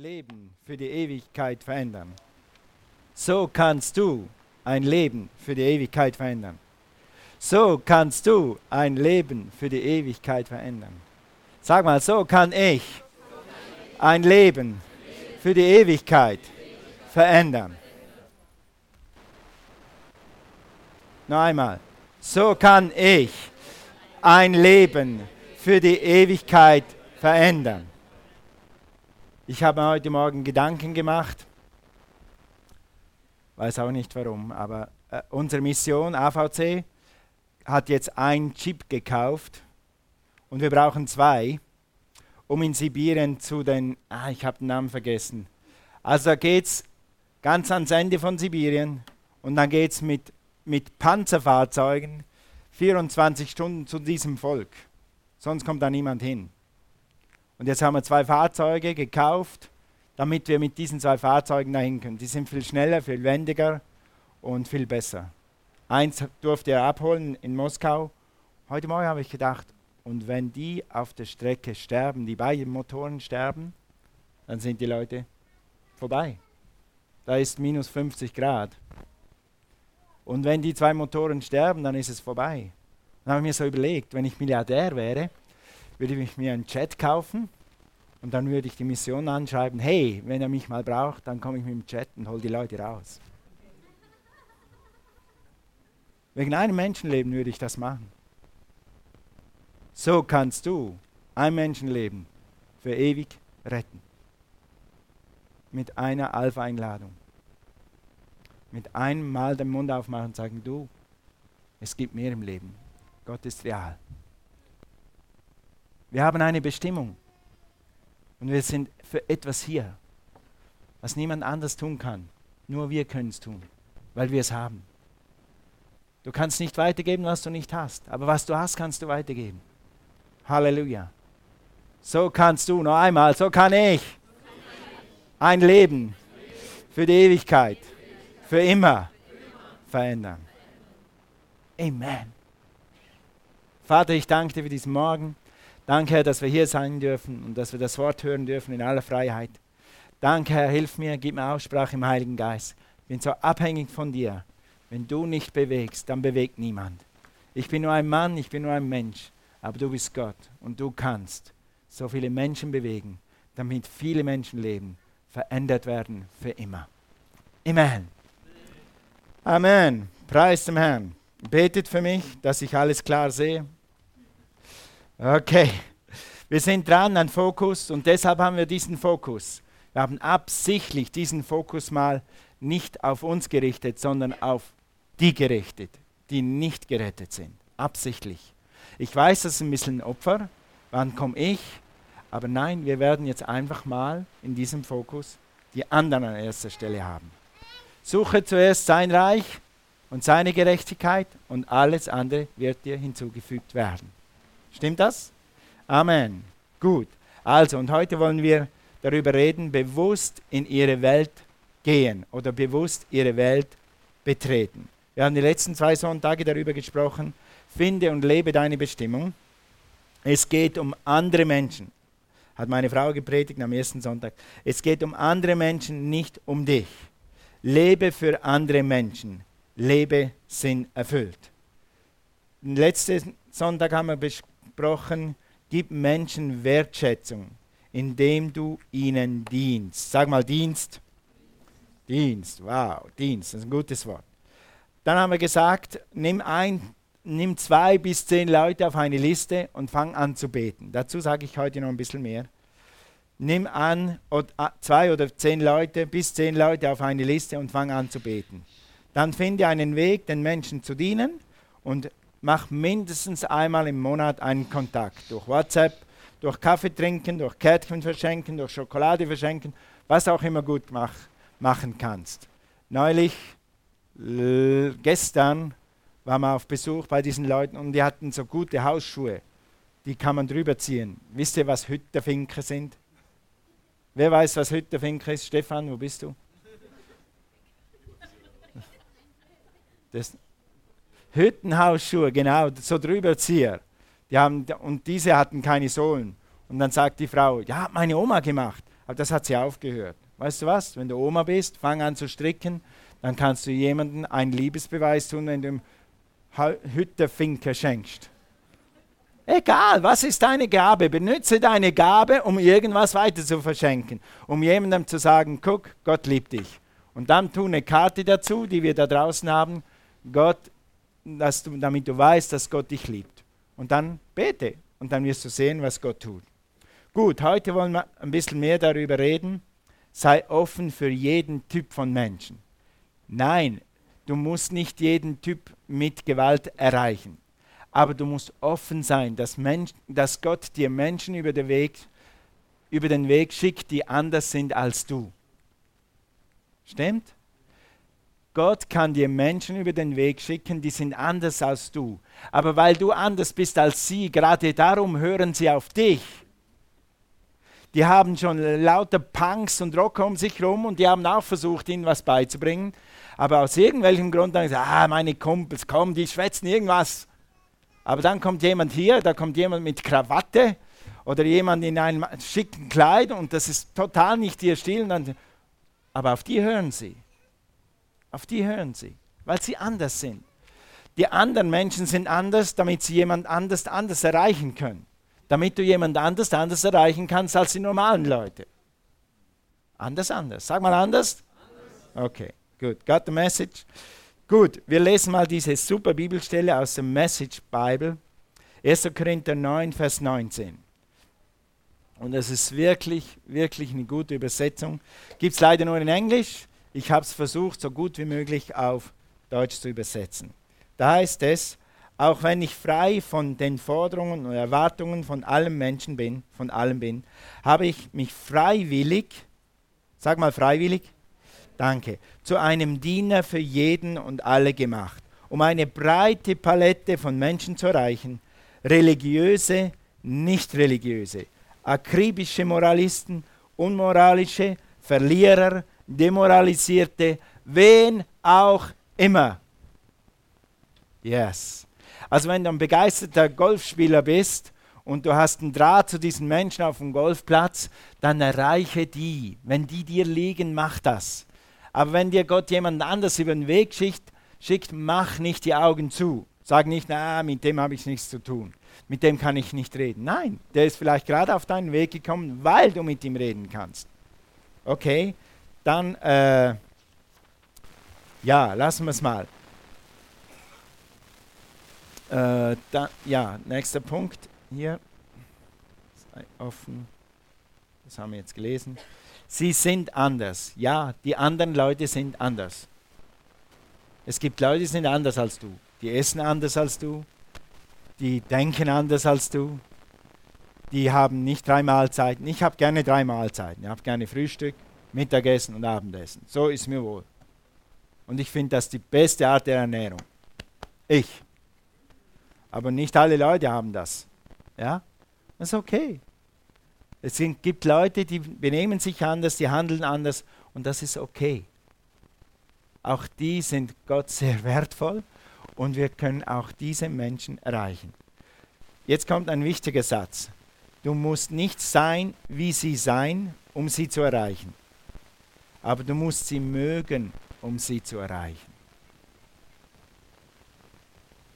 Leben für die Ewigkeit verändern. So kannst du ein Leben für die Ewigkeit verändern. So kannst du ein Leben für die Ewigkeit verändern. Sag mal, so kann ich ein Leben für die Ewigkeit verändern. Noch einmal. So kann ich ein Leben für die Ewigkeit verändern. Ich habe mir heute Morgen Gedanken gemacht, weiß auch nicht warum, aber äh, unsere Mission AVC hat jetzt einen Chip gekauft und wir brauchen zwei, um in Sibirien zu den, ah, ich habe den Namen vergessen. Also da geht es ganz ans Ende von Sibirien und dann geht es mit, mit Panzerfahrzeugen 24 Stunden zu diesem Volk. Sonst kommt da niemand hin. Und jetzt haben wir zwei Fahrzeuge gekauft, damit wir mit diesen zwei Fahrzeugen dahin können. Die sind viel schneller, viel wendiger und viel besser. Eins durfte er abholen in Moskau. Heute Morgen habe ich gedacht, und wenn die auf der Strecke sterben, die beiden Motoren sterben, dann sind die Leute vorbei. Da ist minus 50 Grad. Und wenn die zwei Motoren sterben, dann ist es vorbei. Dann habe ich mir so überlegt, wenn ich Milliardär wäre, würde ich mir einen Chat kaufen und dann würde ich die Mission anschreiben, hey, wenn er mich mal braucht, dann komme ich mit dem Chat und hole die Leute raus. Wegen einem Menschenleben würde ich das machen. So kannst du ein Menschenleben für ewig retten. Mit einer Alpha-Einladung mit einem Mal den Mund aufmachen und sagen, du, es gibt mehr im Leben. Gott ist real. Wir haben eine Bestimmung. Und wir sind für etwas hier, was niemand anders tun kann. Nur wir können es tun, weil wir es haben. Du kannst nicht weitergeben, was du nicht hast. Aber was du hast, kannst du weitergeben. Halleluja. So kannst du, noch einmal, so kann ich ein Leben für die Ewigkeit für immer verändern. Amen. Vater, ich danke dir für diesen Morgen. Danke, Herr, dass wir hier sein dürfen und dass wir das Wort hören dürfen in aller Freiheit. Danke, Herr, hilf mir, gib mir Aussprache im Heiligen Geist. Ich bin so abhängig von dir. Wenn du nicht bewegst, dann bewegt niemand. Ich bin nur ein Mann, ich bin nur ein Mensch, aber du bist Gott und du kannst so viele Menschen bewegen, damit viele Menschenleben verändert werden für immer. Amen. Amen. Preis dem Herrn. Betet für mich, dass ich alles klar sehe. Okay. Wir sind dran an Fokus und deshalb haben wir diesen Fokus. Wir haben absichtlich diesen Fokus mal nicht auf uns gerichtet, sondern auf die gerichtet, die nicht gerettet sind. Absichtlich. Ich weiß, das ist ein bisschen ein Opfer. Wann komme ich? Aber nein, wir werden jetzt einfach mal in diesem Fokus die anderen an erster Stelle haben. Suche zuerst sein Reich und seine Gerechtigkeit und alles andere wird dir hinzugefügt werden. Stimmt das? Amen. Gut. Also, und heute wollen wir darüber reden, bewusst in ihre Welt gehen oder bewusst ihre Welt betreten. Wir haben die letzten zwei Sonntage darüber gesprochen, finde und lebe deine Bestimmung. Es geht um andere Menschen. Hat meine Frau gepredigt am ersten Sonntag. Es geht um andere Menschen, nicht um dich. Lebe für andere Menschen. Lebe Sinn erfüllt. Letzten Sonntag haben wir besprochen, gib Menschen Wertschätzung, indem du ihnen dienst. Sag mal Dienst. Dienst, wow, Dienst, das ist ein gutes Wort. Dann haben wir gesagt, nimm ein, nimm zwei bis zehn Leute auf eine Liste und fang an zu beten. Dazu sage ich heute noch ein bisschen mehr nimm an zwei oder zehn Leute, bis zehn Leute auf eine Liste und fang an zu beten. Dann finde einen Weg, den Menschen zu dienen und mach mindestens einmal im Monat einen Kontakt. Durch WhatsApp, durch Kaffee trinken, durch Kärtchen verschenken, durch Schokolade verschenken, was auch immer gut mach, machen kannst. Neulich, gestern, waren wir auf Besuch bei diesen Leuten und die hatten so gute Hausschuhe. Die kann man drüber ziehen. Wisst ihr, was Hütterfinken sind? Wer weiß, was Fink ist? Stefan, wo bist du? Das Hüttenhausschuhe, genau, so drüberzieher. Die haben, und diese hatten keine Sohlen. Und dann sagt die Frau, ja, hat meine Oma gemacht. Aber das hat sie aufgehört. Weißt du was? Wenn du Oma bist, fang an zu stricken, dann kannst du jemandem einen Liebesbeweis tun, wenn du ihm Hüttefinker schenkst. Egal, was ist deine Gabe? Benütze deine Gabe, um irgendwas weiter zu verschenken. Um jemandem zu sagen, guck, Gott liebt dich. Und dann tu eine Karte dazu, die wir da draußen haben. Gott, dass du, damit du weißt, dass Gott dich liebt. Und dann bete. Und dann wirst du sehen, was Gott tut. Gut, heute wollen wir ein bisschen mehr darüber reden. Sei offen für jeden Typ von Menschen. Nein, du musst nicht jeden Typ mit Gewalt erreichen. Aber du musst offen sein, dass, Mensch, dass Gott dir Menschen über den, Weg, über den Weg schickt, die anders sind als du. Stimmt? Gott kann dir Menschen über den Weg schicken, die sind anders als du. Aber weil du anders bist als sie, gerade darum hören sie auf dich. Die haben schon lauter Punks und Rocker um sich herum und die haben auch versucht, ihnen was beizubringen. Aber aus irgendwelchem Grund haben sie gesagt, ah, meine Kumpels, komm, die schwätzen irgendwas. Aber dann kommt jemand hier, da kommt jemand mit Krawatte oder jemand in einem schicken Kleid und das ist total nicht ihr Stil. Aber auf die hören sie. Auf die hören sie, weil sie anders sind. Die anderen Menschen sind anders, damit sie jemand anders anders erreichen können damit du jemand anders anders erreichen kannst als die normalen Leute. Anders, anders. Sag mal anders. Okay, gut. Got the message? Gut, wir lesen mal diese super Bibelstelle aus der Message Bible. 1. Korinther 9, Vers 19. Und es ist wirklich, wirklich eine gute Übersetzung. Gibt es leider nur in Englisch. Ich habe es versucht, so gut wie möglich auf Deutsch zu übersetzen. Da heißt es, auch wenn ich frei von den Forderungen und Erwartungen von allen Menschen bin, von allem bin, habe ich mich freiwillig, sag mal freiwillig, danke, zu einem Diener für jeden und alle gemacht, um eine breite Palette von Menschen zu erreichen, religiöse, nicht religiöse, akribische Moralisten, unmoralische, Verlierer, demoralisierte, wen auch immer. Yes. Also wenn du ein begeisterter Golfspieler bist und du hast einen Draht zu diesen Menschen auf dem Golfplatz, dann erreiche die. Wenn die dir liegen, mach das. Aber wenn dir Gott jemand anders über den Weg schickt, schickt, mach nicht die Augen zu. Sag nicht, na, mit dem habe ich nichts zu tun. Mit dem kann ich nicht reden. Nein, der ist vielleicht gerade auf deinen Weg gekommen, weil du mit ihm reden kannst. Okay, dann, äh, ja, lassen wir es mal. Äh, da, ja, nächster Punkt hier. Offen. Das haben wir jetzt gelesen. Sie sind anders. Ja, die anderen Leute sind anders. Es gibt Leute, die sind anders als du. Die essen anders als du. Die denken anders als du. Die haben nicht drei Mahlzeiten. Ich habe gerne drei Mahlzeiten. Ich habe gerne Frühstück, Mittagessen und Abendessen. So ist mir wohl. Und ich finde das die beste Art der Ernährung. Ich. Aber nicht alle Leute haben das. Ja? Das ist okay. Es gibt Leute, die benehmen sich anders, die handeln anders und das ist okay. Auch die sind Gott sehr wertvoll und wir können auch diese Menschen erreichen. Jetzt kommt ein wichtiger Satz. Du musst nicht sein, wie sie sein, um sie zu erreichen. Aber du musst sie mögen, um sie zu erreichen.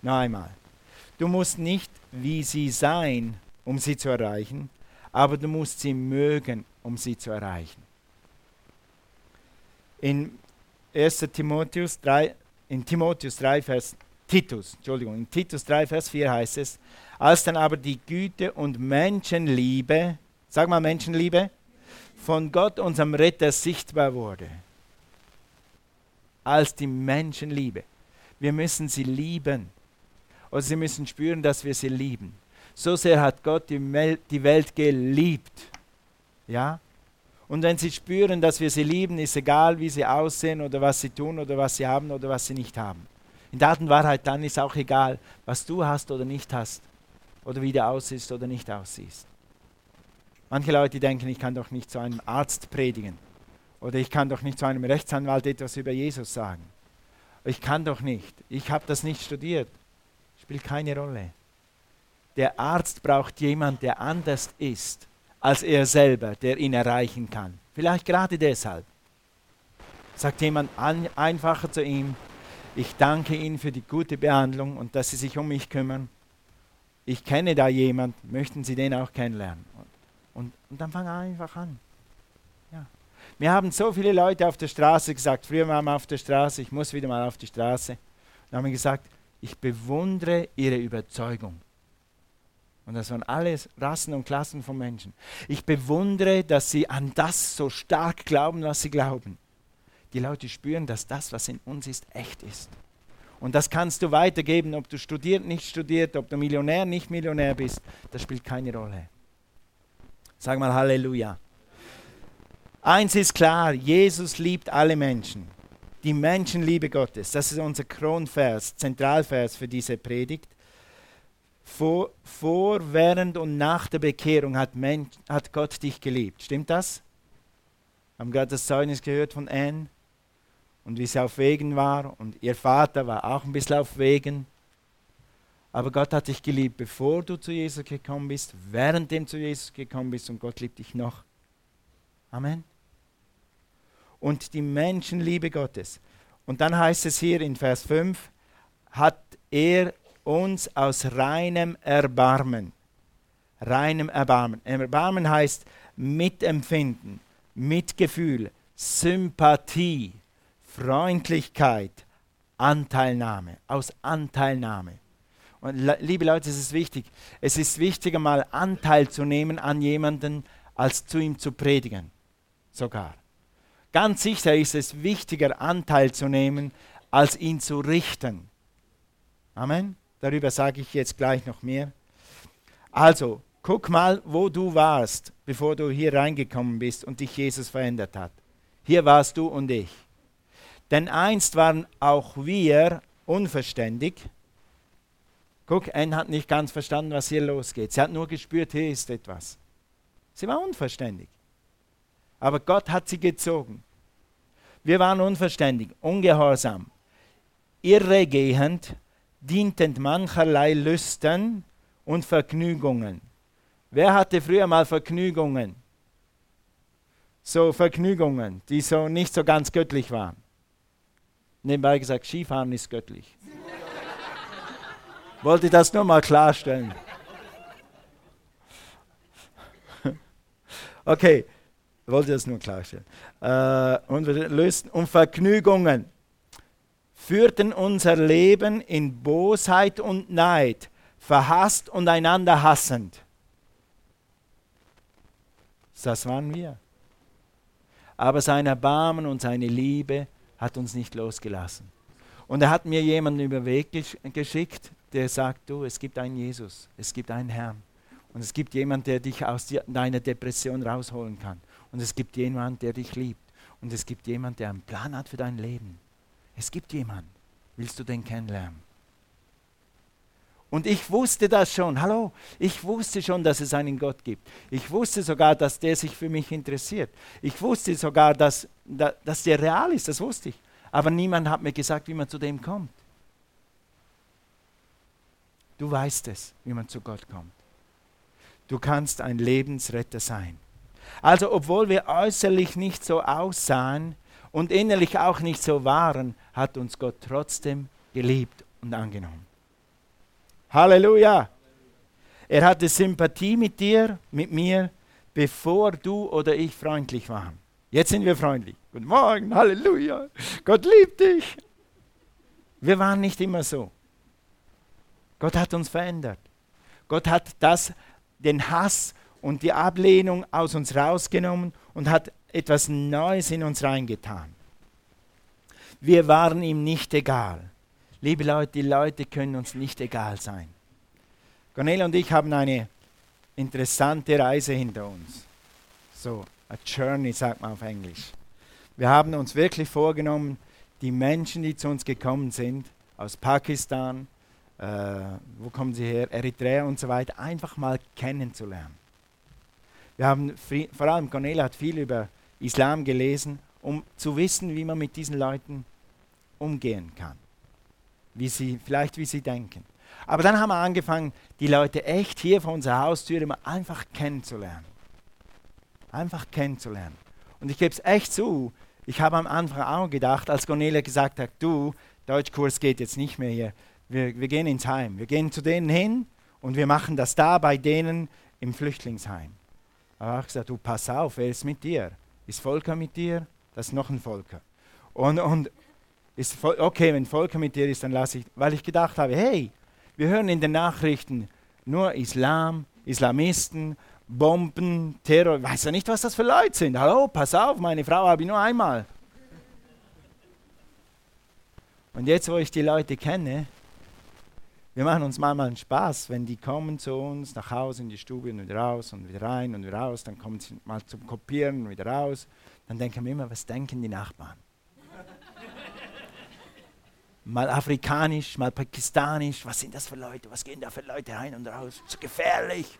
Noch einmal. Du musst nicht wie sie sein, um sie zu erreichen, aber du musst sie mögen, um sie zu erreichen. In 1. Timotheus 3, in Timotheus 3, Vers Titus, Entschuldigung, in Titus 3, Vers 4 heißt es, als dann aber die Güte und Menschenliebe, sag mal Menschenliebe, von Gott, unserem Retter, sichtbar wurde. Als die Menschenliebe. Wir müssen sie lieben oder sie müssen spüren, dass wir sie lieben. So sehr hat Gott die, Welt geliebt. Ja? Und wenn sie spüren, dass wir sie lieben, ist egal, wie sie aussehen oder was sie tun oder was sie haben oder was sie nicht haben. In der und Wahrheit dann ist auch egal, was du hast oder nicht hast oder wie du aussiehst oder nicht aussiehst. Manche Leute denken, ich kann doch nicht zu einem Arzt predigen oder ich kann doch nicht zu einem Rechtsanwalt etwas über Jesus sagen. Ich kann doch nicht. Ich habe das nicht studiert. Spielt keine Rolle. Der Arzt braucht jemanden, der anders ist als er selber, der ihn erreichen kann. Vielleicht gerade deshalb. Sagt jemand an, einfacher zu ihm, ich danke Ihnen für die gute Behandlung und dass Sie sich um mich kümmern. Ich kenne da jemand, möchten Sie den auch kennenlernen? Und, und dann wir einfach an. Ja. Mir haben so viele Leute auf der Straße gesagt, früher waren wir auf der Straße, ich muss wieder mal auf die Straße, und haben gesagt, ich bewundere ihre Überzeugung. Und das waren alles Rassen und Klassen von Menschen. Ich bewundere, dass sie an das so stark glauben, was sie glauben. Die Leute spüren, dass das, was in uns ist, echt ist. Und das kannst du weitergeben, ob du studiert, nicht studiert, ob du Millionär, nicht Millionär bist. Das spielt keine Rolle. Sag mal Halleluja. Eins ist klar, Jesus liebt alle Menschen. Die Menschenliebe Gottes, das ist unser Kronvers, Zentralvers für diese Predigt. Vor, vor, während und nach der Bekehrung hat, Mensch, hat Gott dich geliebt. Stimmt das? Haben gerade das Zeugnis gehört von Anne und wie sie auf Wegen war und ihr Vater war auch ein bisschen auf Wegen. Aber Gott hat dich geliebt, bevor du zu Jesus gekommen bist, währenddem zu Jesus gekommen bist und Gott liebt dich noch. Amen. Und die Menschenliebe Gottes. Und dann heißt es hier in Vers 5, hat er uns aus reinem Erbarmen. Reinem Erbarmen. Erbarmen heißt Mitempfinden, Mitgefühl, Sympathie, Freundlichkeit, Anteilnahme. Aus Anteilnahme. Und liebe Leute, es ist wichtig. Es ist wichtiger, mal Anteil zu nehmen an jemanden, als zu ihm zu predigen. Sogar. Ganz sicher ist es wichtiger, Anteil zu nehmen, als ihn zu richten. Amen. Darüber sage ich jetzt gleich noch mehr. Also, guck mal, wo du warst, bevor du hier reingekommen bist und dich Jesus verändert hat. Hier warst du und ich. Denn einst waren auch wir unverständig. Guck, Anne hat nicht ganz verstanden, was hier losgeht. Sie hat nur gespürt, hier ist etwas. Sie war unverständig. Aber Gott hat sie gezogen. Wir waren unverständig, ungehorsam, irregehend, dienten mancherlei Lüsten und Vergnügungen. Wer hatte früher mal Vergnügungen? So Vergnügungen, die so nicht so ganz göttlich waren. Nebenbei gesagt, Skifahren ist göttlich. Wollte das nur mal klarstellen. okay, wollte das nur klarstellen. Äh, und lösten und Vergnügungen führten unser Leben in Bosheit und Neid, verhasst und einander hassend. Das waren wir. Aber sein Erbarmen und seine Liebe hat uns nicht losgelassen. Und er hat mir jemanden über den Weg geschickt, der sagt, du, es gibt einen Jesus, es gibt einen Herrn. Und es gibt jemanden, der dich aus deiner Depression rausholen kann. Und es gibt jemanden, der dich liebt. Und es gibt jemanden, der einen Plan hat für dein Leben. Es gibt jemanden. Willst du den kennenlernen? Und ich wusste das schon. Hallo, ich wusste schon, dass es einen Gott gibt. Ich wusste sogar, dass der sich für mich interessiert. Ich wusste sogar, dass, dass der real ist. Das wusste ich. Aber niemand hat mir gesagt, wie man zu dem kommt. Du weißt es, wie man zu Gott kommt. Du kannst ein Lebensretter sein. Also obwohl wir äußerlich nicht so aussahen, und innerlich auch nicht so waren, hat uns Gott trotzdem geliebt und angenommen. Halleluja! Er hatte Sympathie mit dir, mit mir, bevor du oder ich freundlich waren. Jetzt sind wir freundlich. Guten Morgen, Halleluja! Gott liebt dich! Wir waren nicht immer so. Gott hat uns verändert. Gott hat das, den Hass und die Ablehnung aus uns rausgenommen und hat etwas Neues in uns reingetan. Wir waren ihm nicht egal. Liebe Leute, die Leute können uns nicht egal sein. Cornelia und ich haben eine interessante Reise hinter uns. So, a journey sagt man auf Englisch. Wir haben uns wirklich vorgenommen, die Menschen, die zu uns gekommen sind, aus Pakistan, äh, wo kommen sie her, Eritrea und so weiter, einfach mal kennenzulernen. Wir haben vor allem Cornelia hat viel über Islam gelesen, um zu wissen, wie man mit diesen Leuten umgehen kann. Wie sie, vielleicht wie sie denken. Aber dann haben wir angefangen, die Leute echt hier vor unserer Haustür immer einfach kennenzulernen. einfach kennenzulernen. Und ich gebe es echt zu, ich habe am Anfang auch gedacht, als Cornelia gesagt hat, du, Deutschkurs geht jetzt nicht mehr hier, wir, wir gehen ins Heim, wir gehen zu denen hin und wir machen das da bei denen im Flüchtlingsheim. Aber ich gesagt, du pass auf, wer ist mit dir? Ist Volker mit dir? Das ist noch ein Volker. Und, und ist okay, wenn Volker mit dir ist, dann lasse ich, weil ich gedacht habe, hey, wir hören in den Nachrichten nur Islam, Islamisten, Bomben, Terror. Ich weiß ja nicht, was das für Leute sind. Hallo, pass auf, meine Frau habe ich nur einmal. Und jetzt, wo ich die Leute kenne, wir machen uns manchmal einen Spaß, wenn die kommen zu uns nach Hause in die Stube und wieder raus und wieder rein und wieder raus, dann kommen sie mal zum Kopieren und wieder raus. Dann denken wir immer, was denken die Nachbarn? mal afrikanisch, mal pakistanisch, was sind das für Leute, was gehen da für Leute rein und raus? So gefährlich.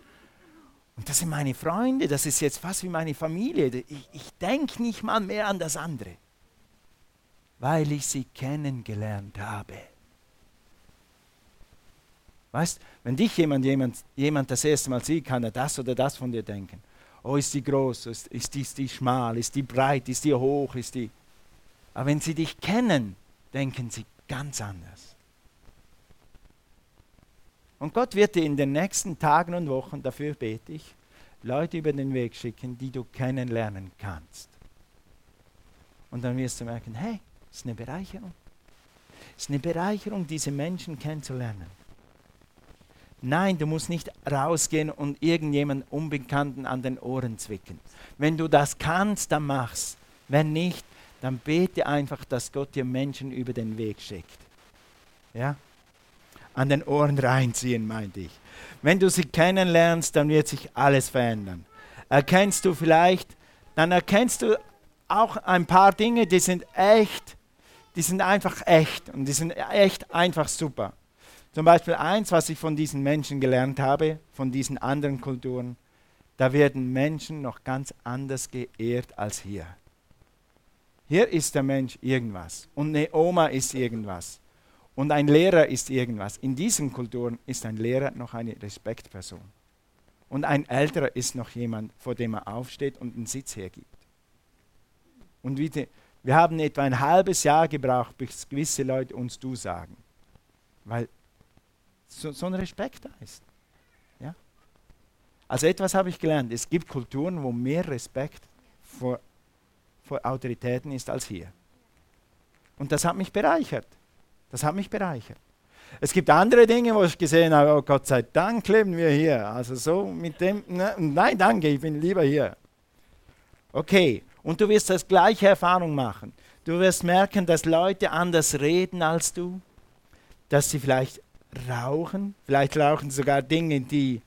Und das sind meine Freunde, das ist jetzt fast wie meine Familie. Ich, ich denke nicht mal mehr an das andere, weil ich sie kennengelernt habe. Weißt, wenn dich jemand, jemand, jemand das erste Mal sieht, kann er das oder das von dir denken. Oh, ist die groß, ist, ist, die, ist die schmal, ist die breit, ist die hoch, ist die. Aber wenn sie dich kennen, denken sie ganz anders. Und Gott wird dir in den nächsten Tagen und Wochen, dafür bete ich, Leute über den Weg schicken, die du kennenlernen kannst. Und dann wirst du merken, hey, ist eine Bereicherung. Es ist eine Bereicherung, diese Menschen kennenzulernen. Nein, du musst nicht rausgehen und irgendjemanden Unbekannten an den Ohren zwicken. Wenn du das kannst, dann mach's. Wenn nicht, dann bete einfach, dass Gott dir Menschen über den Weg schickt. Ja? an den Ohren reinziehen, meinte ich. Wenn du sie kennenlernst, dann wird sich alles verändern. Erkennst du vielleicht, dann erkennst du auch ein paar Dinge, die sind echt, die sind einfach echt und die sind echt einfach super. Zum Beispiel eins, was ich von diesen Menschen gelernt habe, von diesen anderen Kulturen, da werden Menschen noch ganz anders geehrt als hier. Hier ist der Mensch irgendwas und eine Oma ist irgendwas. Und ein Lehrer ist irgendwas. In diesen Kulturen ist ein Lehrer noch eine Respektperson. Und ein Älterer ist noch jemand, vor dem er aufsteht und einen Sitz hergibt. Und wir haben etwa ein halbes Jahr gebraucht, bis gewisse Leute uns du sagen. Weil so, so ein Respekt da ist. Ja? Also etwas habe ich gelernt. Es gibt Kulturen, wo mehr Respekt vor, vor Autoritäten ist als hier. Und das hat mich bereichert. Das hat mich bereichert. Es gibt andere Dinge, wo ich gesehen habe, oh Gott sei Dank leben wir hier. Also so mit dem, ne, nein, danke, ich bin lieber hier. Okay, und du wirst das gleiche Erfahrung machen. Du wirst merken, dass Leute anders reden als du, dass sie vielleicht rauchen, vielleicht rauchen sogar Dinge, die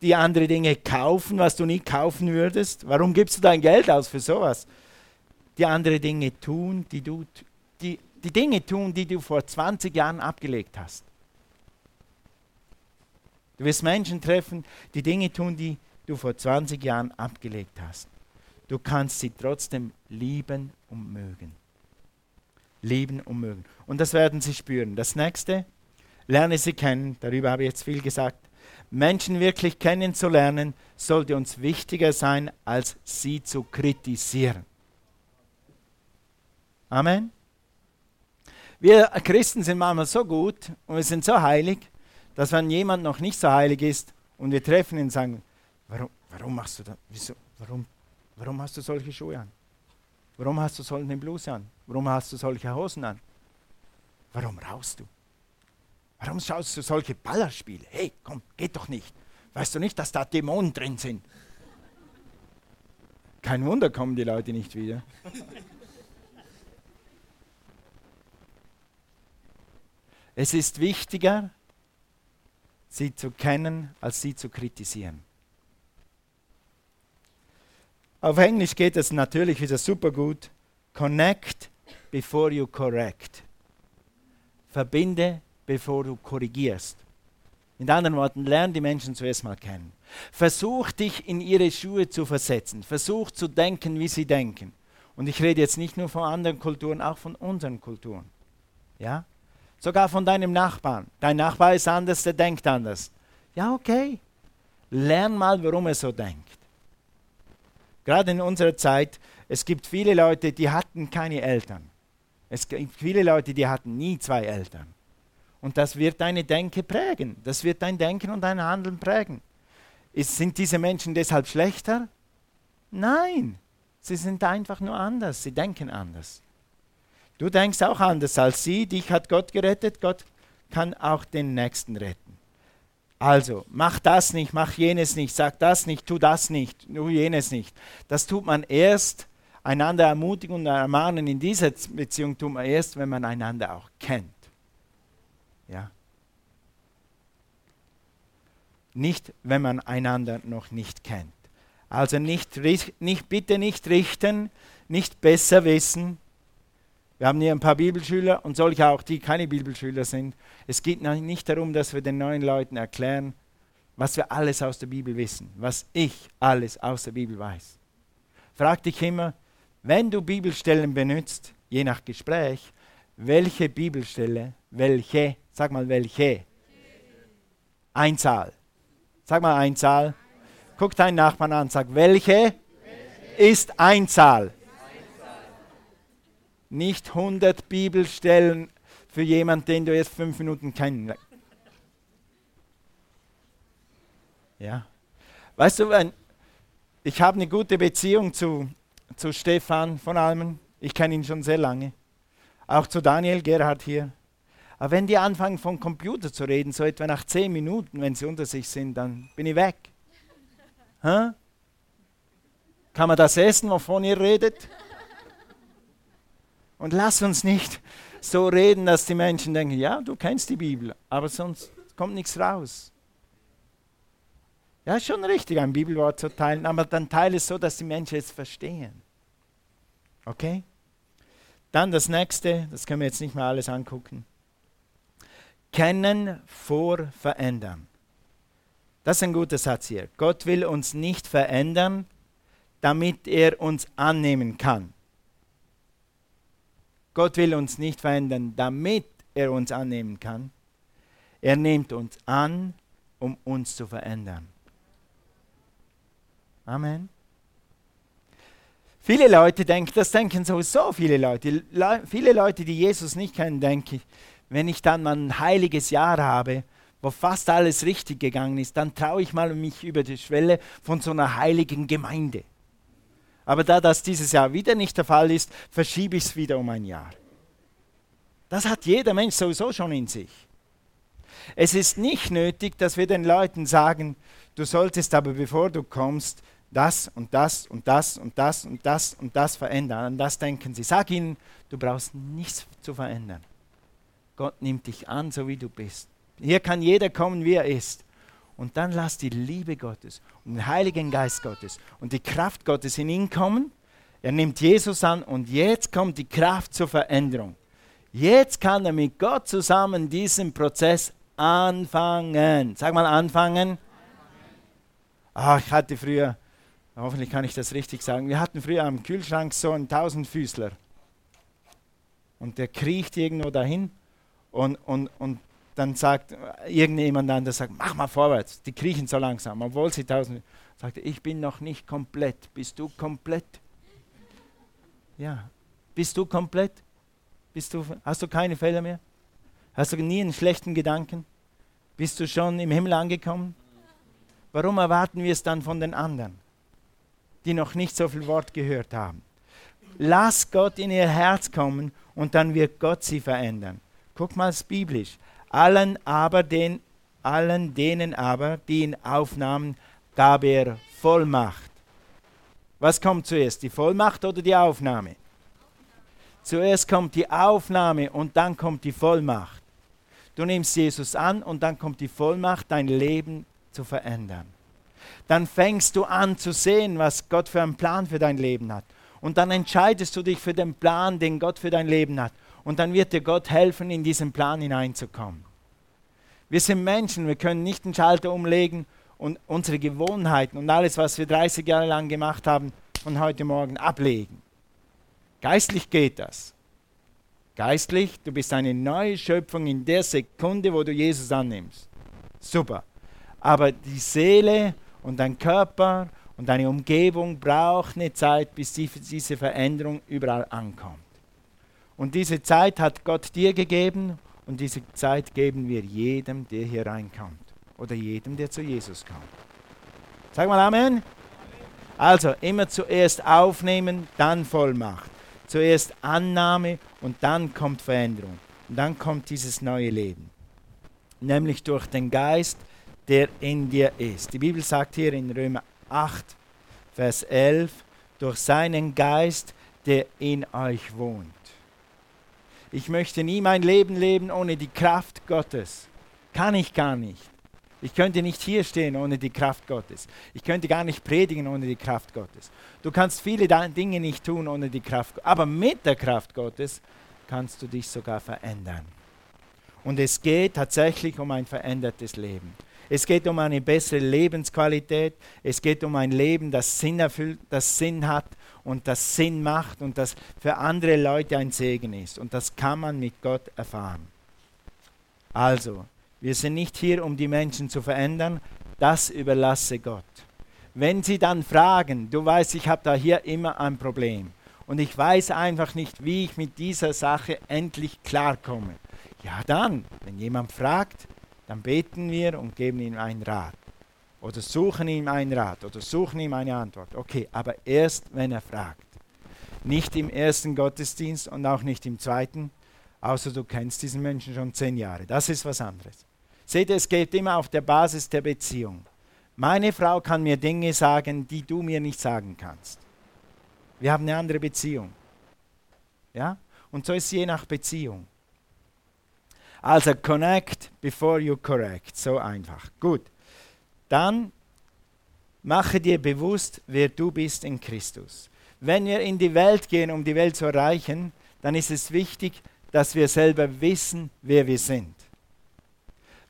die andere Dinge kaufen, was du nie kaufen würdest. Warum gibst du dein Geld aus für sowas? die andere Dinge tun, die du, die, die Dinge tun, die du vor 20 Jahren abgelegt hast. Du wirst Menschen treffen, die Dinge tun, die du vor 20 Jahren abgelegt hast. Du kannst sie trotzdem lieben und mögen. Lieben und mögen. Und das werden sie spüren. Das nächste, lerne sie kennen. Darüber habe ich jetzt viel gesagt. Menschen wirklich kennenzulernen, sollte uns wichtiger sein, als sie zu kritisieren. Amen. Wir Christen sind manchmal so gut und wir sind so heilig, dass wenn jemand noch nicht so heilig ist und wir treffen ihn und sagen, warum, warum machst du das? Wieso, warum, warum hast du solche Schuhe an? Warum hast du solche Bluse an? Warum hast du solche Hosen an? Warum rauchst du? Warum schaust du solche Ballerspiele? Hey, komm, geht doch nicht. Weißt du nicht, dass da Dämonen drin sind? Kein Wunder kommen die Leute nicht wieder. Es ist wichtiger, sie zu kennen, als sie zu kritisieren. Auf Englisch geht es natürlich wieder super gut. Connect before you correct. Verbinde, bevor du korrigierst. In anderen Worten, lerne die Menschen zuerst mal kennen. Versuch dich in ihre Schuhe zu versetzen. Versuch zu denken, wie sie denken. Und ich rede jetzt nicht nur von anderen Kulturen, auch von unseren Kulturen. Ja? Sogar von deinem Nachbarn. Dein Nachbar ist anders, der denkt anders. Ja, okay. Lern mal, warum er so denkt. Gerade in unserer Zeit, es gibt viele Leute, die hatten keine Eltern. Es gibt viele Leute, die hatten nie zwei Eltern. Und das wird deine Denke prägen. Das wird dein Denken und dein Handeln prägen. Ist, sind diese Menschen deshalb schlechter? Nein, sie sind einfach nur anders. Sie denken anders. Du denkst auch anders als sie. Dich hat Gott gerettet. Gott kann auch den Nächsten retten. Also, mach das nicht, mach jenes nicht, sag das nicht, tu das nicht, tu jenes nicht. Das tut man erst, einander ermutigen und ermahnen in dieser Beziehung tut man erst, wenn man einander auch kennt. Ja. Nicht, wenn man einander noch nicht kennt. Also nicht, nicht, bitte nicht richten, nicht besser wissen, wir haben hier ein paar Bibelschüler und solche auch, die keine Bibelschüler sind. Es geht nicht darum, dass wir den neuen Leuten erklären, was wir alles aus der Bibel wissen, was ich alles aus der Bibel weiß. Frag dich immer, wenn du Bibelstellen benutzt, je nach Gespräch, welche Bibelstelle, welche, sag mal welche, Einzahl. Sag mal Einzahl. Guck deinen Nachbarn an, sag welche, ist Einzahl nicht 100 Bibelstellen für jemanden, den du erst fünf Minuten kennst. Ja. Weißt du, wenn, ich habe eine gute Beziehung zu, zu Stefan von Almen. Ich kenne ihn schon sehr lange. Auch zu Daniel Gerhard hier. Aber wenn die anfangen vom Computer zu reden, so etwa nach zehn Minuten, wenn sie unter sich sind, dann bin ich weg. Hä? Kann man das essen, wovon ihr redet? Und lass uns nicht so reden, dass die Menschen denken, ja, du kennst die Bibel, aber sonst kommt nichts raus. Ja, ist schon richtig, ein Bibelwort zu teilen, aber dann teile es so, dass die Menschen es verstehen. Okay? Dann das nächste, das können wir jetzt nicht mehr alles angucken. Kennen vor Verändern. Das ist ein guter Satz hier. Gott will uns nicht verändern, damit er uns annehmen kann. Gott will uns nicht verändern, damit er uns annehmen kann. Er nimmt uns an, um uns zu verändern. Amen. Viele Leute denken, das denken sowieso viele Leute. Le viele Leute, die Jesus nicht kennen, denken, wenn ich dann mal ein heiliges Jahr habe, wo fast alles richtig gegangen ist, dann traue ich mal mich über die Schwelle von so einer heiligen Gemeinde. Aber da das dieses Jahr wieder nicht der Fall ist, verschiebe ich es wieder um ein Jahr. Das hat jeder Mensch sowieso schon in sich. Es ist nicht nötig, dass wir den Leuten sagen, du solltest aber bevor du kommst, das und das und das und das und das und das verändern. An das denken sie. Sag ihnen, du brauchst nichts zu verändern. Gott nimmt dich an, so wie du bist. Hier kann jeder kommen, wie er ist. Und dann lass die Liebe Gottes und den Heiligen Geist Gottes und die Kraft Gottes in ihn kommen. Er nimmt Jesus an und jetzt kommt die Kraft zur Veränderung. Jetzt kann er mit Gott zusammen diesen Prozess anfangen. Sag mal anfangen. Ah, ich hatte früher, hoffentlich kann ich das richtig sagen, wir hatten früher am Kühlschrank so einen Tausendfüßler. Und der kriecht irgendwo dahin und, und, und dann sagt irgendjemand anders, sagt, mach mal vorwärts, die kriechen so langsam, obwohl sie tausend, sagt ich bin noch nicht komplett, bist du komplett? Ja, bist du komplett? Bist du, hast du keine Fehler mehr? Hast du nie einen schlechten Gedanken? Bist du schon im Himmel angekommen? Warum erwarten wir es dann von den anderen, die noch nicht so viel Wort gehört haben? Lass Gott in ihr Herz kommen und dann wird Gott sie verändern. Guck mal es biblisch allen aber den, allen denen aber, die ihn aufnahmen, gab er Vollmacht. Was kommt zuerst, die Vollmacht oder die Aufnahme? Zuerst kommt die Aufnahme und dann kommt die Vollmacht. Du nimmst Jesus an und dann kommt die Vollmacht, dein Leben zu verändern. Dann fängst du an zu sehen, was Gott für einen Plan für dein Leben hat. Und dann entscheidest du dich für den Plan, den Gott für dein Leben hat. Und dann wird dir Gott helfen, in diesen Plan hineinzukommen. Wir sind Menschen, wir können nicht den Schalter umlegen und unsere Gewohnheiten und alles, was wir 30 Jahre lang gemacht haben, von heute Morgen ablegen. Geistlich geht das. Geistlich, du bist eine neue Schöpfung in der Sekunde, wo du Jesus annimmst. Super. Aber die Seele und dein Körper und deine Umgebung braucht eine Zeit, bis die, diese Veränderung überall ankommt. Und diese Zeit hat Gott dir gegeben und diese Zeit geben wir jedem, der hier reinkommt. Oder jedem, der zu Jesus kommt. Sag mal Amen. Also immer zuerst aufnehmen, dann Vollmacht. Zuerst Annahme und dann kommt Veränderung. Und dann kommt dieses neue Leben. Nämlich durch den Geist, der in dir ist. Die Bibel sagt hier in Römer 8, Vers 11, durch seinen Geist, der in euch wohnt. Ich möchte nie mein Leben leben ohne die Kraft Gottes. Kann ich gar nicht. Ich könnte nicht hier stehen ohne die Kraft Gottes. Ich könnte gar nicht predigen ohne die Kraft Gottes. Du kannst viele Dinge nicht tun ohne die Kraft Gottes. Aber mit der Kraft Gottes kannst du dich sogar verändern. Und es geht tatsächlich um ein verändertes Leben. Es geht um eine bessere Lebensqualität. Es geht um ein Leben, das Sinn erfüllt, das Sinn hat und das Sinn macht und das für andere Leute ein Segen ist. Und das kann man mit Gott erfahren. Also, wir sind nicht hier, um die Menschen zu verändern. Das überlasse Gott. Wenn sie dann fragen, du weißt, ich habe da hier immer ein Problem und ich weiß einfach nicht, wie ich mit dieser Sache endlich klarkomme. Ja dann, wenn jemand fragt, dann beten wir und geben ihm einen Rat. Oder suchen ihm einen Rat oder suchen ihm eine Antwort. Okay, aber erst, wenn er fragt. Nicht im ersten Gottesdienst und auch nicht im zweiten, außer du kennst diesen Menschen schon zehn Jahre. Das ist was anderes. Seht ihr, es geht immer auf der Basis der Beziehung. Meine Frau kann mir Dinge sagen, die du mir nicht sagen kannst. Wir haben eine andere Beziehung. Ja? Und so ist es je nach Beziehung. Also connect before you correct. So einfach. Gut dann mache dir bewusst, wer du bist in Christus. Wenn wir in die Welt gehen, um die Welt zu erreichen, dann ist es wichtig, dass wir selber wissen, wer wir sind.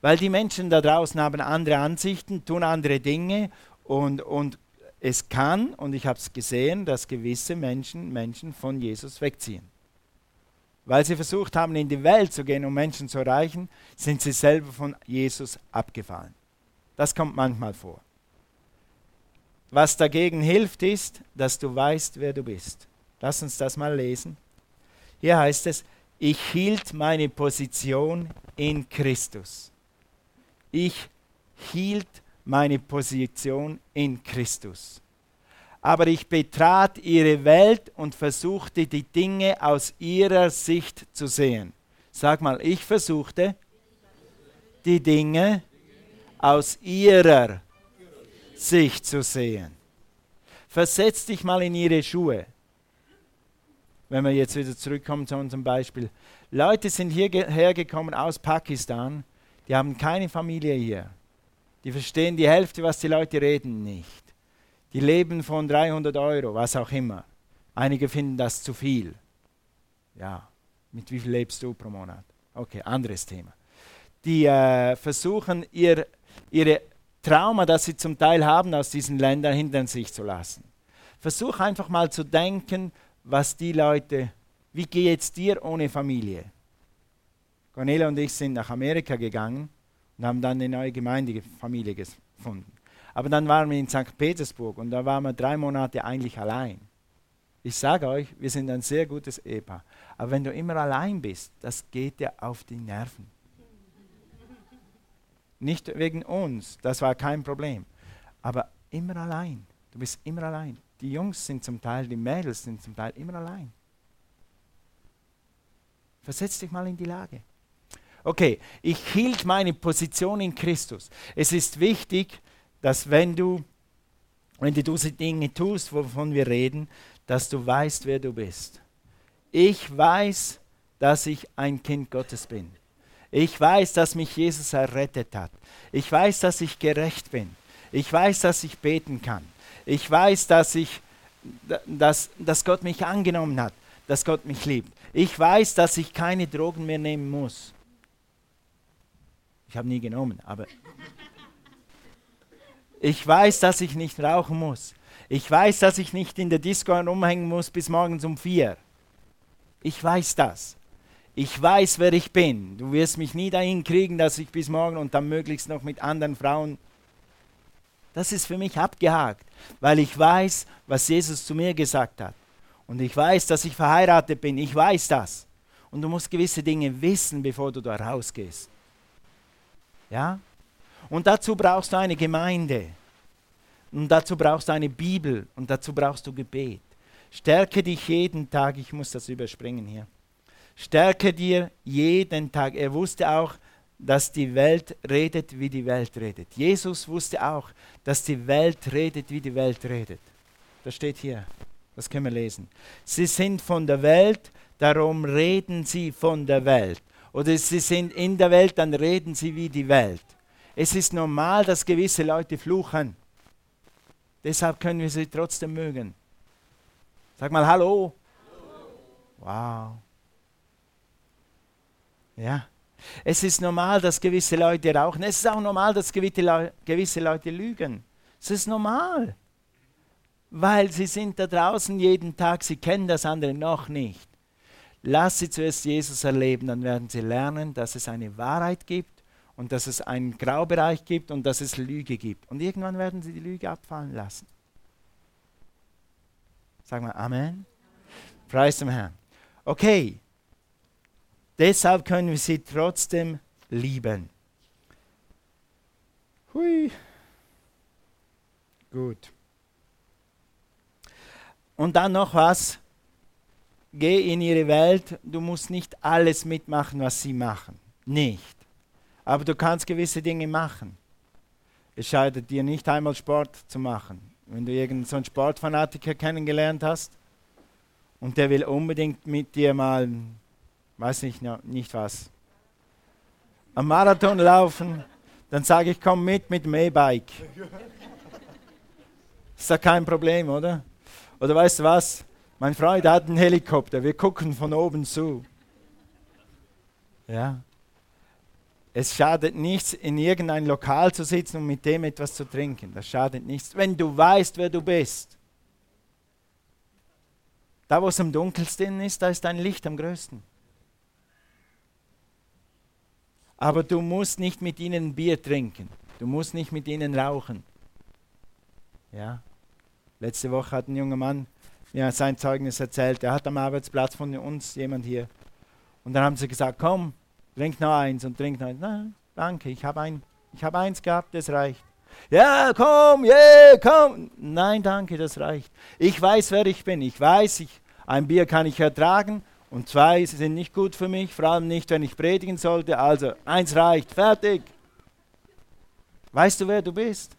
Weil die Menschen da draußen haben andere Ansichten, tun andere Dinge und, und es kann, und ich habe es gesehen, dass gewisse Menschen Menschen von Jesus wegziehen. Weil sie versucht haben, in die Welt zu gehen, um Menschen zu erreichen, sind sie selber von Jesus abgefallen. Das kommt manchmal vor. Was dagegen hilft, ist, dass du weißt, wer du bist. Lass uns das mal lesen. Hier heißt es, ich hielt meine Position in Christus. Ich hielt meine Position in Christus. Aber ich betrat ihre Welt und versuchte die Dinge aus ihrer Sicht zu sehen. Sag mal, ich versuchte die Dinge aus ihrer Sicht zu sehen. Versetz dich mal in ihre Schuhe. Wenn wir jetzt wieder zurückkommen zu unserem Beispiel. Leute sind hierher gekommen aus Pakistan, die haben keine Familie hier. Die verstehen die Hälfte, was die Leute reden, nicht. Die leben von 300 Euro, was auch immer. Einige finden das zu viel. Ja, mit wie viel lebst du pro Monat? Okay, anderes Thema. Die äh, versuchen ihr ihre Trauma, das sie zum Teil haben aus diesen Ländern, hinter sich zu lassen. Versuch einfach mal zu denken, was die Leute, wie geht es dir ohne Familie? Cornelia und ich sind nach Amerika gegangen und haben dann eine neue Gemeindefamilie gefunden. Aber dann waren wir in St. Petersburg und da waren wir drei Monate eigentlich allein. Ich sage euch, wir sind ein sehr gutes Ehepaar. Aber wenn du immer allein bist, das geht dir auf die Nerven. Nicht wegen uns, das war kein Problem. Aber immer allein. Du bist immer allein. Die Jungs sind zum Teil, die Mädels sind zum Teil immer allein. Versetz dich mal in die Lage. Okay, ich hielt meine Position in Christus. Es ist wichtig, dass wenn du, wenn du diese Dinge tust, wovon wir reden, dass du weißt, wer du bist. Ich weiß, dass ich ein Kind Gottes bin. Ich weiß, dass mich Jesus errettet hat. Ich weiß, dass ich gerecht bin. Ich weiß, dass ich beten kann. Ich weiß, dass, ich, dass, dass Gott mich angenommen hat, dass Gott mich liebt. Ich weiß, dass ich keine Drogen mehr nehmen muss. Ich habe nie genommen, aber ich weiß, dass ich nicht rauchen muss. Ich weiß, dass ich nicht in der Disco rumhängen muss bis morgens um vier. Ich weiß das. Ich weiß, wer ich bin. Du wirst mich nie dahin kriegen, dass ich bis morgen und dann möglichst noch mit anderen Frauen Das ist für mich abgehakt, weil ich weiß, was Jesus zu mir gesagt hat. Und ich weiß, dass ich verheiratet bin. Ich weiß das. Und du musst gewisse Dinge wissen, bevor du da rausgehst. Ja? Und dazu brauchst du eine Gemeinde. Und dazu brauchst du eine Bibel. Und dazu brauchst du Gebet. Stärke dich jeden Tag. Ich muss das überspringen hier. Stärke dir jeden Tag. Er wusste auch, dass die Welt redet, wie die Welt redet. Jesus wusste auch, dass die Welt redet, wie die Welt redet. Das steht hier. Das können wir lesen. Sie sind von der Welt, darum reden sie von der Welt. Oder sie sind in der Welt, dann reden sie wie die Welt. Es ist normal, dass gewisse Leute fluchen. Deshalb können wir sie trotzdem mögen. Sag mal Hallo. Wow. Ja. Es ist normal, dass gewisse Leute rauchen. Es ist auch normal, dass gewisse Leute lügen. Es ist normal. Weil sie sind da draußen jeden Tag, sie kennen das andere noch nicht. Lass sie zuerst Jesus erleben, dann werden sie lernen, dass es eine Wahrheit gibt und dass es einen Graubereich gibt und dass es Lüge gibt. Und irgendwann werden sie die Lüge abfallen lassen. Sag mal Amen. Preis dem Herrn. Okay, Deshalb können wir sie trotzdem lieben. Hui. Gut. Und dann noch was. Geh in ihre Welt. Du musst nicht alles mitmachen, was sie machen. Nicht. Aber du kannst gewisse Dinge machen. Es scheidet dir nicht einmal Sport zu machen. Wenn du irgendeinen so einen Sportfanatiker kennengelernt hast und der will unbedingt mit dir mal weiß nicht, nicht was, am Marathon laufen, dann sage ich, komm mit mit dem E-Bike. Ist da kein Problem, oder? Oder weißt du was? Mein Freund hat einen Helikopter, wir gucken von oben zu. Ja. Es schadet nichts, in irgendein Lokal zu sitzen und mit dem etwas zu trinken. Das schadet nichts, wenn du weißt, wer du bist. Da, wo es am dunkelsten ist, da ist dein Licht am größten. Aber du musst nicht mit ihnen Bier trinken. Du musst nicht mit ihnen rauchen. Ja. Letzte Woche hat ein junger Mann mir sein Zeugnis erzählt. Er hat am Arbeitsplatz von uns jemand hier. Und dann haben sie gesagt, komm, trink noch eins und trink noch eins. Nein, danke, ich habe ein, hab eins gehabt, das reicht. Ja, komm, yeah, komm. Nein, danke, das reicht. Ich weiß, wer ich bin. Ich weiß, ich, ein Bier kann ich ertragen und zwei sind nicht gut für mich, vor allem nicht, wenn ich predigen sollte. Also eins reicht, fertig. Weißt du, wer du bist?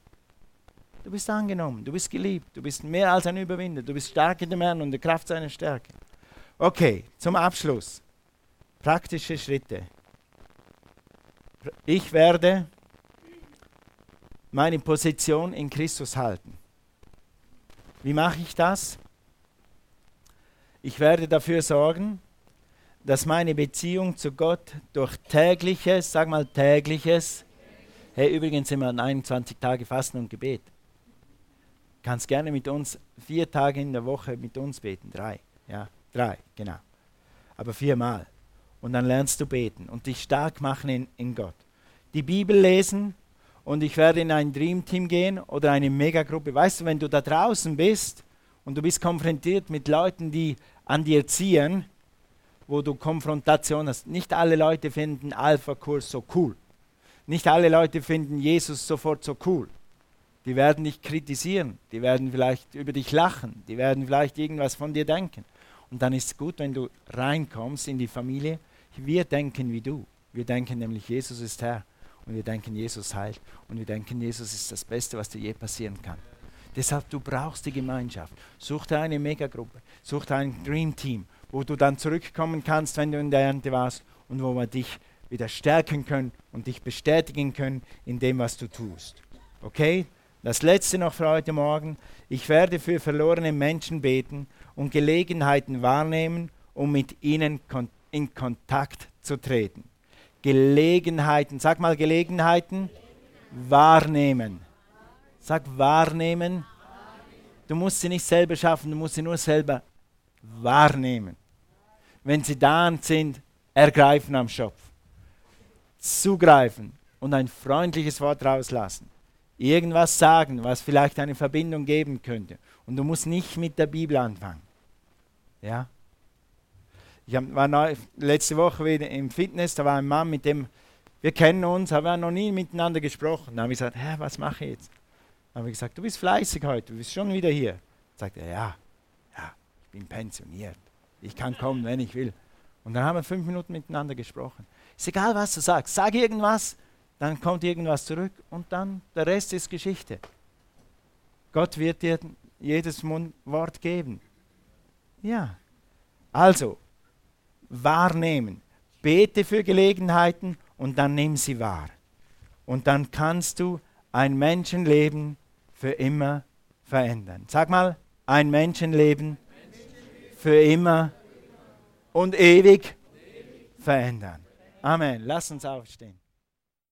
Du bist angenommen, du bist geliebt, du bist mehr als ein Überwinder, du bist stark in dem Herrn und der Kraft seiner Stärke. Okay, zum Abschluss. Praktische Schritte. Ich werde meine Position in Christus halten. Wie mache ich das? Ich werde dafür sorgen, dass meine Beziehung zu Gott durch tägliches, sag mal tägliches, hey, übrigens sind wir an 21 Tage Fasten und Gebet. Kannst gerne mit uns vier Tage in der Woche mit uns beten, drei, ja, drei, genau. Aber viermal. Und dann lernst du beten und dich stark machen in, in Gott. Die Bibel lesen und ich werde in ein Dreamteam gehen oder eine Megagruppe. Weißt du, wenn du da draußen bist und du bist konfrontiert mit Leuten, die an dir ziehen, wo du Konfrontation hast. Nicht alle Leute finden Alpha-Kurs so cool. Nicht alle Leute finden Jesus sofort so cool. Die werden dich kritisieren, die werden vielleicht über dich lachen, die werden vielleicht irgendwas von dir denken. Und dann ist es gut, wenn du reinkommst in die Familie. Wir denken wie du. Wir denken nämlich, Jesus ist Herr. Und wir denken, Jesus heilt. Und wir denken, Jesus ist das Beste, was dir je passieren kann. Deshalb, du brauchst die Gemeinschaft. Such dir eine Megagruppe. Such dir ein Dream Team wo du dann zurückkommen kannst, wenn du in der Ernte warst und wo wir dich wieder stärken können und dich bestätigen können in dem, was du tust. Okay? Das letzte noch für heute Morgen. Ich werde für verlorene Menschen beten und Gelegenheiten wahrnehmen, um mit ihnen in Kontakt zu treten. Gelegenheiten, sag mal Gelegenheiten, wahrnehmen. Sag wahrnehmen. Du musst sie nicht selber schaffen, du musst sie nur selber wahrnehmen. Wenn sie da sind, ergreifen am Schopf. Zugreifen und ein freundliches Wort rauslassen. irgendwas sagen, was vielleicht eine Verbindung geben könnte. Und du musst nicht mit der Bibel anfangen. Ja? Ich war letzte Woche wieder im Fitness, da war ein Mann, mit dem wir kennen uns, aber wir haben noch nie miteinander gesprochen. Da habe ich gesagt, Hä, was mache ich jetzt? Dann habe ich gesagt, du bist fleißig heute, du bist schon wieder hier. Sagt er, ja, bin pensioniert. Ich kann kommen, wenn ich will. Und dann haben wir fünf Minuten miteinander gesprochen. Ist egal, was du sagst. Sag irgendwas, dann kommt irgendwas zurück und dann der Rest ist Geschichte. Gott wird dir jedes Wort geben. Ja. Also, wahrnehmen. Bete für Gelegenheiten und dann nimm sie wahr. Und dann kannst du ein Menschenleben für immer verändern. Sag mal, ein Menschenleben für immer und ewig verändern. Amen. Lass uns aufstehen.